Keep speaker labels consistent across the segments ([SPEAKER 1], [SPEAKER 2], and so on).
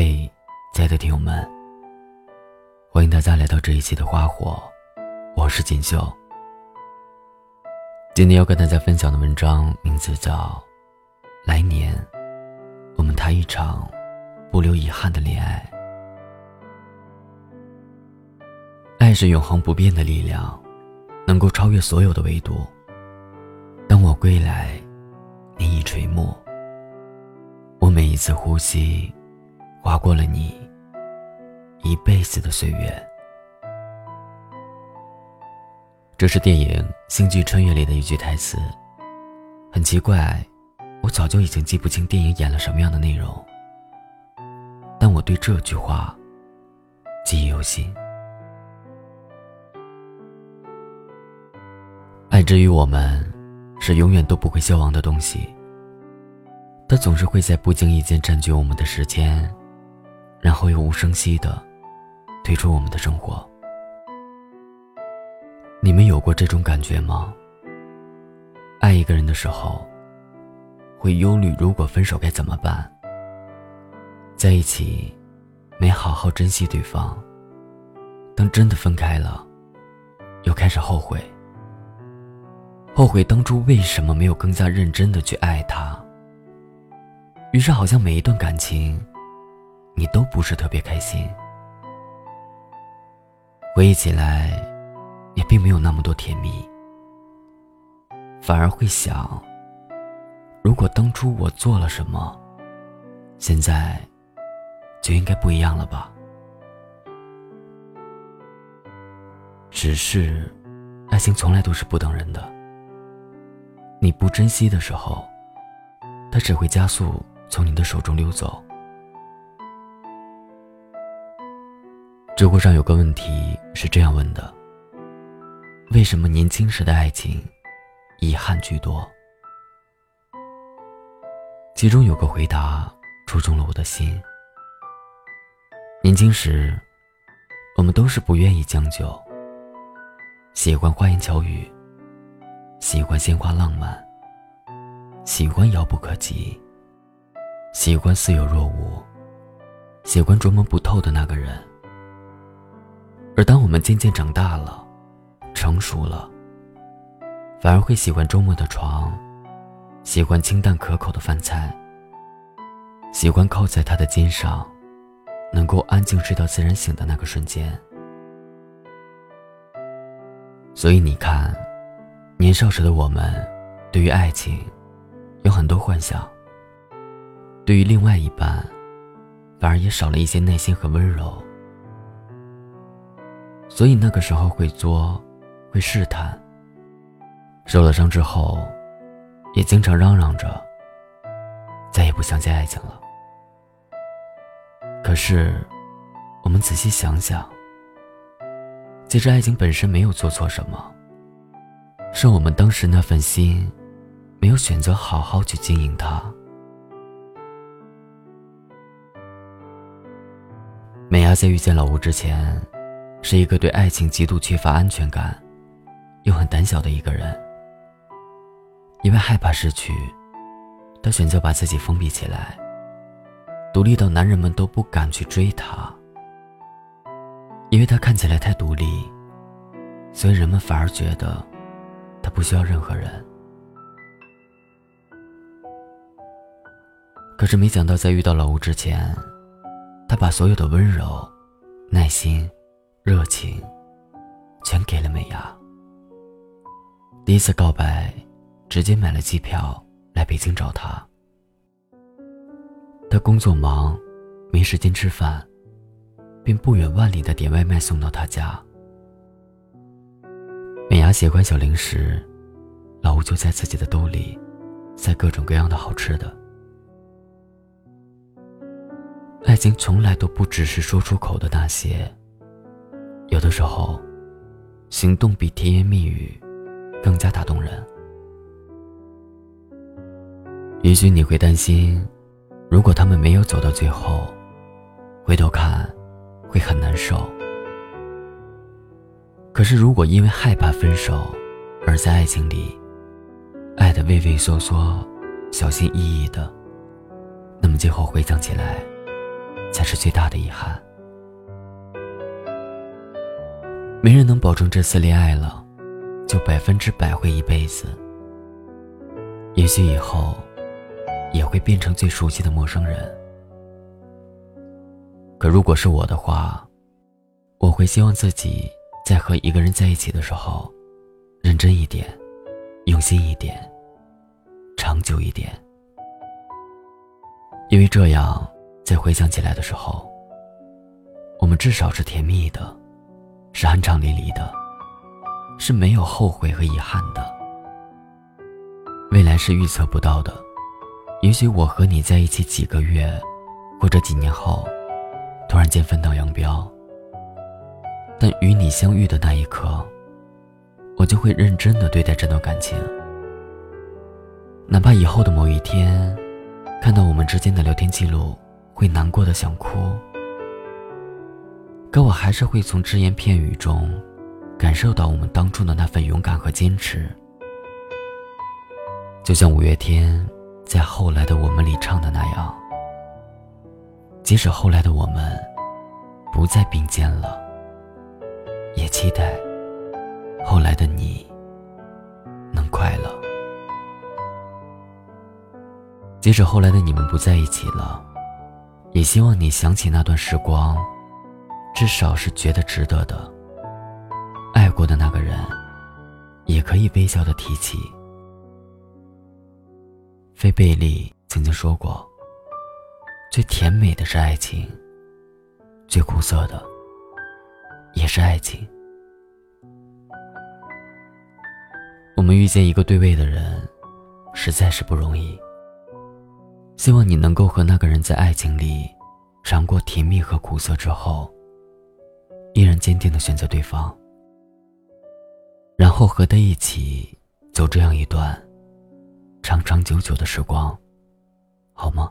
[SPEAKER 1] 嘿，亲爱的听友们，欢迎大家来到这一期的花火，我是锦绣。今天要跟大家分享的文章名字叫《来年，我们谈一场不留遗憾的恋爱》。爱是永恒不变的力量，能够超越所有的维度。当我归来，你已垂暮。我每一次呼吸，划过了你一辈子的岁月。这是电影《星际穿越》里的一句台词。很奇怪，我早就已经记不清电影演了什么样的内容，但我对这句话记忆犹新。爱之于我们，是永远都不会消亡的东西。它总是会在不经意间占据我们的时间，然后又无声息的退出我们的生活。你们有过这种感觉吗？爱一个人的时候，会忧虑如果分手该怎么办。在一起，没好好珍惜对方，当真的分开了，又开始后悔，后悔当初为什么没有更加认真的去爱他。于是，好像每一段感情，你都不是特别开心。回忆起来，也并没有那么多甜蜜，反而会想：如果当初我做了什么，现在就应该不一样了吧？只是，爱情从来都是不等人的。你不珍惜的时候，它只会加速。从你的手中溜走。知乎上有个问题是这样问的：为什么年轻时的爱情遗憾居多？其中有个回答戳中了我的心。年轻时，我们都是不愿意将就，喜欢花言巧语，喜欢鲜花浪漫，喜欢遥不可及。喜欢似有若无，喜欢捉摸不透的那个人。而当我们渐渐长大了，成熟了，反而会喜欢周末的床，喜欢清淡可口的饭菜，喜欢靠在他的肩上，能够安静睡到自然醒的那个瞬间。所以你看，年少时的我们，对于爱情，有很多幻想。对于另外一半，反而也少了一些耐心和温柔，所以那个时候会作，会试探。受了伤之后，也经常嚷嚷着再也不相信爱情了。可是，我们仔细想想，其实爱情本身没有做错什么，是我们当时那份心，没有选择好好去经营它。美伢在遇见老吴之前，是一个对爱情极度缺乏安全感，又很胆小的一个人。因为害怕失去，他选择把自己封闭起来，独立到男人们都不敢去追她。因为她看起来太独立，所以人们反而觉得她不需要任何人。可是没想到，在遇到老吴之前。他把所有的温柔、耐心、热情，全给了美伢。第一次告白，直接买了机票来北京找他。他工作忙，没时间吃饭，便不远万里的点外卖送到他家。美伢喜欢小零食，老吴就在自己的兜里塞各种各样的好吃的。爱情从来都不只是说出口的那些，有的时候，行动比甜言蜜语更加打动人。也许你会担心，如果他们没有走到最后，回头看会很难受。可是，如果因为害怕分手，而在爱情里爱的畏畏缩缩、小心翼翼的，那么最后回想起来。才是最大的遗憾。没人能保证这次恋爱了，就百分之百会一辈子。也许以后，也会变成最熟悉的陌生人。可如果是我的话，我会希望自己在和一个人在一起的时候，认真一点，用心一点，长久一点。因为这样，在回想起来的时候，我们至少是甜蜜的，是酣畅淋漓的，是没有后悔和遗憾的。未来是预测不到的，也许我和你在一起几个月，或者几年后。突然间分道扬镳，但与你相遇的那一刻，我就会认真的对待这段感情。哪怕以后的某一天，看到我们之间的聊天记录，会难过的想哭，可我还是会从只言片语中，感受到我们当初的那份勇敢和坚持。就像五月天在《后来的我们》里唱的那样。即使后来的我们不再并肩了，也期待后来的你能快乐。即使后来的你们不在一起了，也希望你想起那段时光，至少是觉得值得的。爱过的那个人，也可以微笑的提起。菲贝利曾经说过。最甜美的是爱情，最苦涩的也是爱情。我们遇见一个对味的人，实在是不容易。希望你能够和那个人在爱情里尝过甜蜜和苦涩之后，依然坚定的选择对方，然后和他一起走这样一段长长久久的时光，好吗？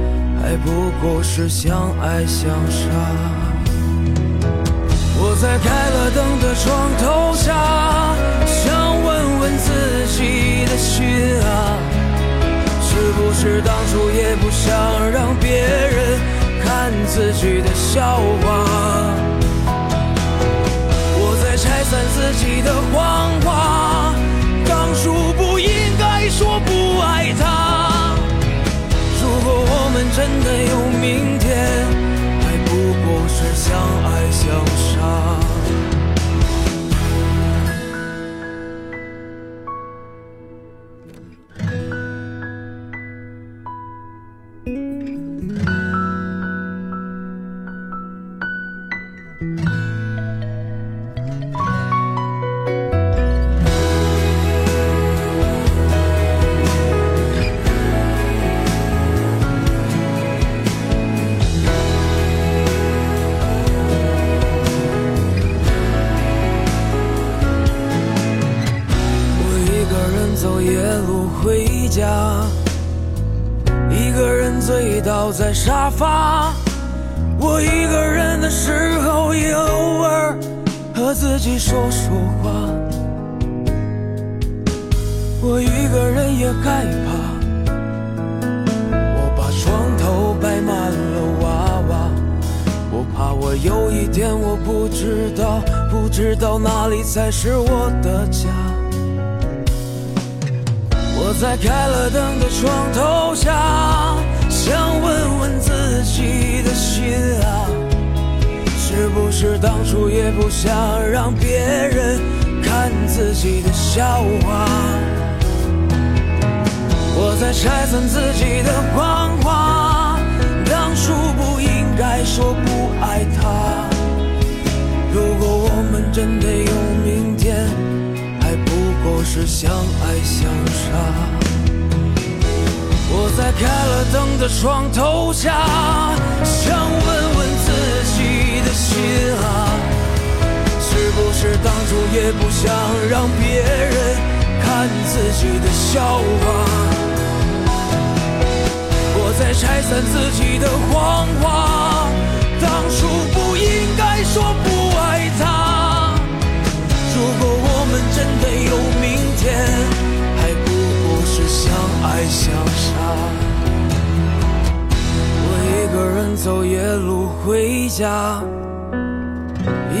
[SPEAKER 2] 还不过是相爱相杀。我在开了灯的床头下，想问问自己的心啊，是不是当初也不想让别人看自己的笑话？我在拆散自己的谎话，是相沙发。我一个人的时候也偶尔和自己说说话。我一个人也害怕。我把床头摆满了娃娃。我怕我有一天我不知道不知道哪里才是我的家。我在开了灯的床头是当初也不想让别人看自己的笑话？我在拆散自己的谎话，当初不应该说不爱他。如果我们真的有明天，还不过是相爱相杀。我在开了灯的床头下，想问问心啊，是不是当初也不想让别人看自己的笑话？我在拆散自己的谎话，当初不应该说不爱他。如果我们真的有明天，还不过是相爱相杀。我一个人走夜路回家，